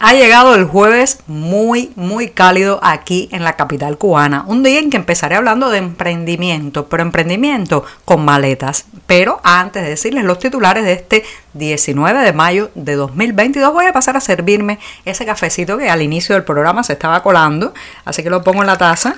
Ha llegado el jueves muy, muy cálido aquí en la capital cubana. Un día en que empezaré hablando de emprendimiento, pero emprendimiento con maletas. Pero antes de decirles los titulares de este 19 de mayo de 2022, voy a pasar a servirme ese cafecito que al inicio del programa se estaba colando. Así que lo pongo en la taza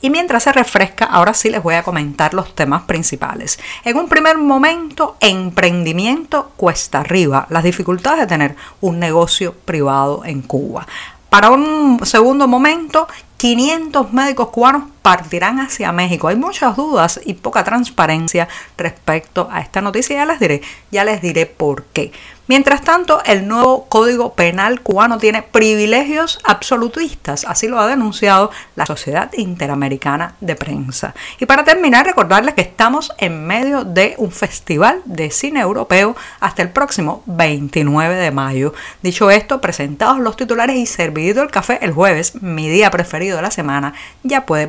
y mientras se refresca, ahora sí les voy a comentar los temas principales. En un primer momento, emprendimiento cuesta arriba, las dificultades de tener un negocio privado en Cuba. Para un segundo momento, 500 médicos cubanos partirán hacia México. Hay muchas dudas y poca transparencia respecto a esta noticia. Ya les diré, ya les diré por qué. Mientras tanto, el nuevo Código Penal cubano tiene privilegios absolutistas, así lo ha denunciado la Sociedad Interamericana de Prensa. Y para terminar, recordarles que estamos en medio de un festival de cine europeo hasta el próximo 29 de mayo. Dicho esto, presentados los titulares y servido el café el jueves, mi día preferido de la semana, ya puede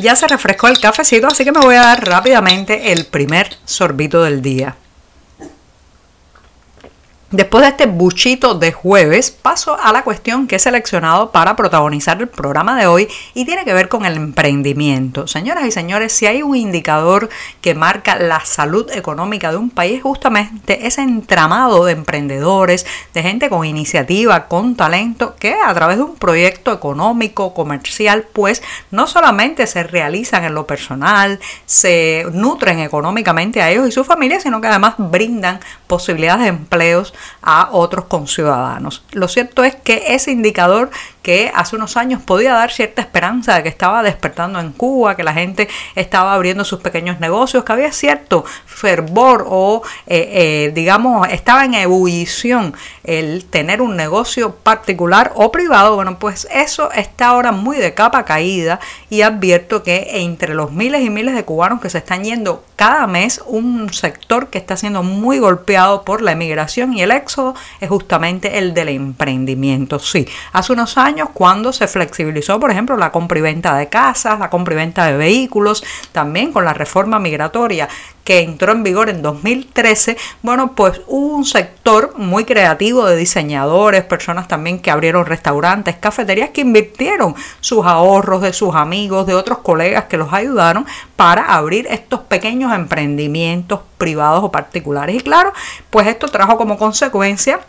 Ya se refrescó el cafecito, así que me voy a dar rápidamente el primer sorbito del día. Después de este buchito de jueves, paso a la cuestión que he seleccionado para protagonizar el programa de hoy y tiene que ver con el emprendimiento. Señoras y señores, si hay un indicador que marca la salud económica de un país, justamente ese entramado de emprendedores, de gente con iniciativa, con talento, que a través de un proyecto económico, comercial, pues no solamente se realizan en lo personal, se nutren económicamente a ellos y su familia, sino que además brindan posibilidades de empleos a otros conciudadanos. Lo cierto es que ese indicador que hace unos años podía dar cierta esperanza de que estaba despertando en Cuba, que la gente estaba abriendo sus pequeños negocios, que había cierto fervor o, eh, eh, digamos, estaba en ebullición el tener un negocio particular o privado. Bueno, pues eso está ahora muy de capa caída y advierto que entre los miles y miles de cubanos que se están yendo cada mes, un sector que está siendo muy golpeado por la emigración y el éxodo es justamente el del emprendimiento. Sí, hace unos años cuando se flexibilizó, por ejemplo, la compra y venta de casas, la compra y venta de vehículos, también con la reforma migratoria que entró en vigor en 2013, bueno, pues hubo un sector muy creativo de diseñadores, personas también que abrieron restaurantes, cafeterías que invirtieron sus ahorros de sus amigos, de otros colegas que los ayudaron para abrir estos pequeños emprendimientos privados o particulares. Y claro, pues esto trajo como consecuencia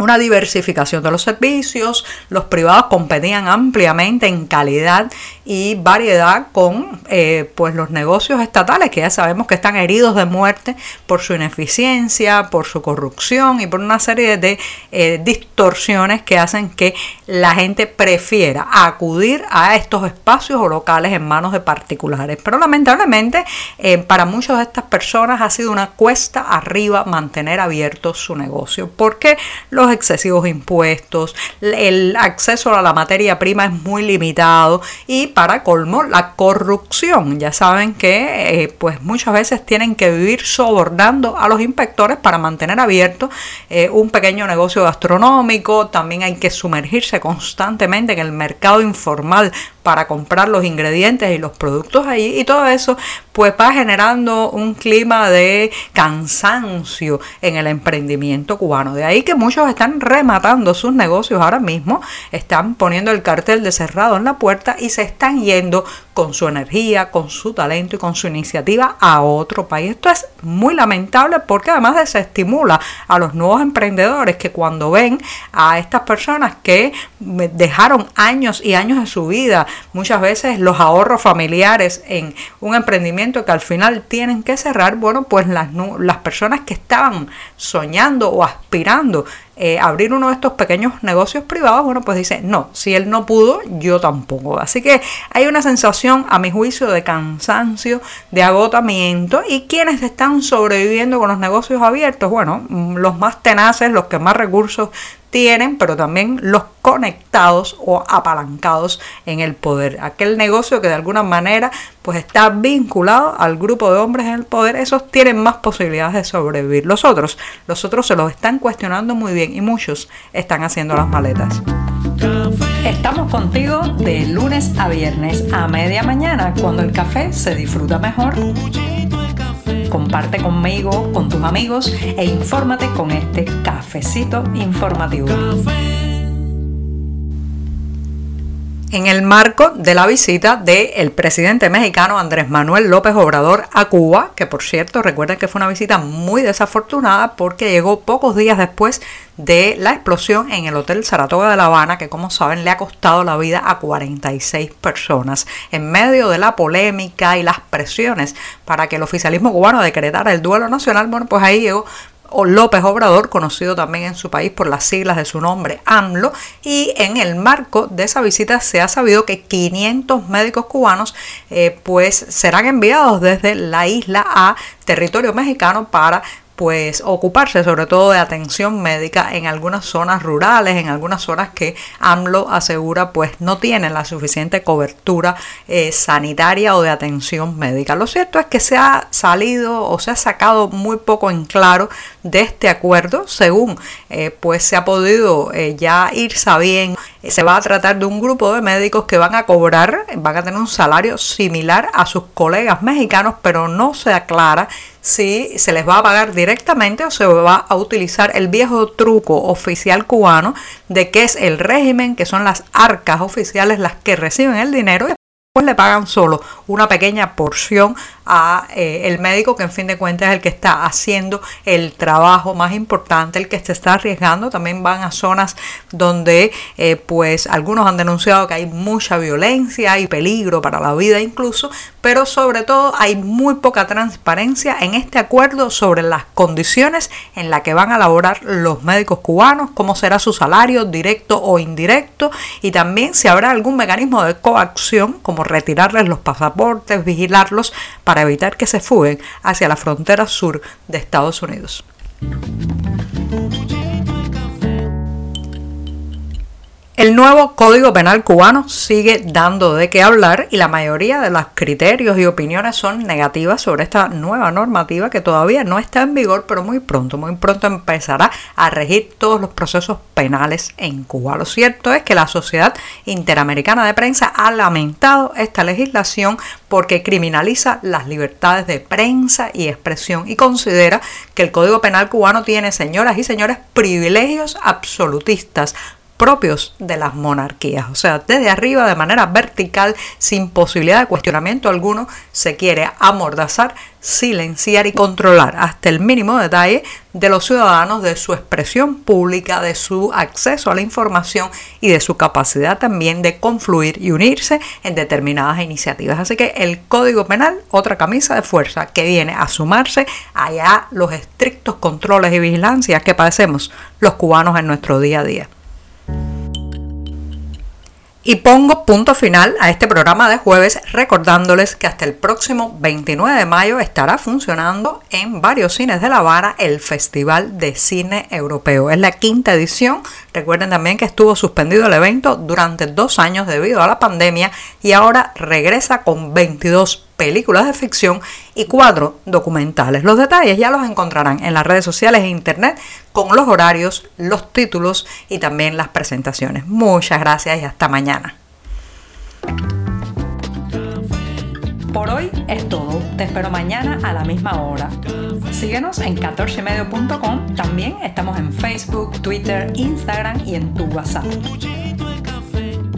una diversificación de los servicios, los privados competían ampliamente en calidad y variedad con eh, pues los negocios estatales que ya sabemos que están heridos de muerte por su ineficiencia, por su corrupción y por una serie de eh, distorsiones que hacen que la gente prefiera acudir a estos espacios o locales en manos de particulares. Pero lamentablemente eh, para muchas de estas personas ha sido una cuesta arriba mantener abierto su negocio porque los excesivos impuestos, el acceso a la materia prima es muy limitado y para colmo la corrupción. Ya saben que eh, pues muchas veces tienen que vivir sobornando a los inspectores para mantener abierto eh, un pequeño negocio gastronómico, también hay que sumergirse constantemente en el mercado informal para comprar los ingredientes y los productos ahí y todo eso pues va generando un clima de cansancio en el emprendimiento cubano. De ahí que muchos están rematando sus negocios ahora mismo, están poniendo el cartel de cerrado en la puerta y se están yendo con su energía, con su talento y con su iniciativa a otro país. Esto es muy lamentable porque además desestimula a los nuevos emprendedores que cuando ven a estas personas que dejaron años y años de su vida muchas veces los ahorros familiares en un emprendimiento que al final tienen que cerrar, bueno, pues las, las personas que estaban soñando o aspirando eh, abrir uno de estos pequeños negocios privados, bueno, pues dice, no, si él no pudo, yo tampoco. Así que hay una sensación, a mi juicio, de cansancio, de agotamiento y quienes están sobreviviendo con los negocios abiertos, bueno, mm, los más tenaces, los que más recursos tienen, pero también los conectados o apalancados en el poder. Aquel negocio que de alguna manera pues está vinculado al grupo de hombres en el poder, esos tienen más posibilidades de sobrevivir. Los otros, los otros se los están cuestionando muy bien y muchos están haciendo las maletas. Estamos contigo de lunes a viernes a media mañana, cuando el café se disfruta mejor. Comparte conmigo, con tus amigos e infórmate con este cafecito informativo. En el marco de la visita del presidente mexicano Andrés Manuel López Obrador a Cuba, que por cierto recuerden que fue una visita muy desafortunada porque llegó pocos días después de la explosión en el Hotel Saratoga de La Habana, que como saben le ha costado la vida a 46 personas. En medio de la polémica y las presiones para que el oficialismo cubano decretara el duelo nacional, bueno, pues ahí llegó López Obrador, conocido también en su país por las siglas de su nombre, AMLO, y en el marco de esa visita se ha sabido que 500 médicos cubanos eh, pues serán enviados desde la isla a territorio mexicano para pues ocuparse sobre todo de atención médica en algunas zonas rurales, en algunas zonas que AMLO asegura pues no tienen la suficiente cobertura eh, sanitaria o de atención médica. Lo cierto es que se ha salido o se ha sacado muy poco en claro de este acuerdo, según eh, pues se ha podido eh, ya ir sabiendo se va a tratar de un grupo de médicos que van a cobrar, van a tener un salario similar a sus colegas mexicanos, pero no se aclara si se les va a pagar directamente o se va a utilizar el viejo truco oficial cubano de que es el régimen, que son las arcas oficiales las que reciben el dinero pues le pagan solo una pequeña porción eh, el médico que en fin de cuentas es el que está haciendo el trabajo más importante, el que se está arriesgando. También van a zonas donde eh, pues algunos han denunciado que hay mucha violencia y peligro para la vida incluso, pero sobre todo hay muy poca transparencia en este acuerdo sobre las condiciones en las que van a laborar los médicos cubanos, cómo será su salario directo o indirecto y también si habrá algún mecanismo de coacción como retirarles los pasaportes, vigilarlos para evitar que se fuguen hacia la frontera sur de Estados Unidos. El nuevo Código Penal cubano sigue dando de qué hablar y la mayoría de los criterios y opiniones son negativas sobre esta nueva normativa que todavía no está en vigor, pero muy pronto, muy pronto empezará a regir todos los procesos penales en Cuba. Lo cierto es que la Sociedad Interamericana de Prensa ha lamentado esta legislación porque criminaliza las libertades de prensa y expresión y considera que el Código Penal cubano tiene, señoras y señores, privilegios absolutistas propios de las monarquías. O sea, desde arriba, de manera vertical, sin posibilidad de cuestionamiento alguno, se quiere amordazar, silenciar y controlar hasta el mínimo detalle de los ciudadanos, de su expresión pública, de su acceso a la información y de su capacidad también de confluir y unirse en determinadas iniciativas. Así que el Código Penal, otra camisa de fuerza que viene a sumarse allá los estrictos controles y vigilancias que padecemos los cubanos en nuestro día a día. Y pongo punto final a este programa de jueves recordándoles que hasta el próximo 29 de mayo estará funcionando en varios cines de La Habana el Festival de Cine Europeo. Es la quinta edición. Recuerden también que estuvo suspendido el evento durante dos años debido a la pandemia y ahora regresa con 22 películas de ficción y cuatro documentales. Los detalles ya los encontrarán en las redes sociales e internet con los horarios, los títulos y también las presentaciones. Muchas gracias y hasta mañana. Por hoy es todo. Te espero mañana a la misma hora. Síguenos en 14medio.com. También estamos en Facebook, Twitter, Instagram y en tu WhatsApp.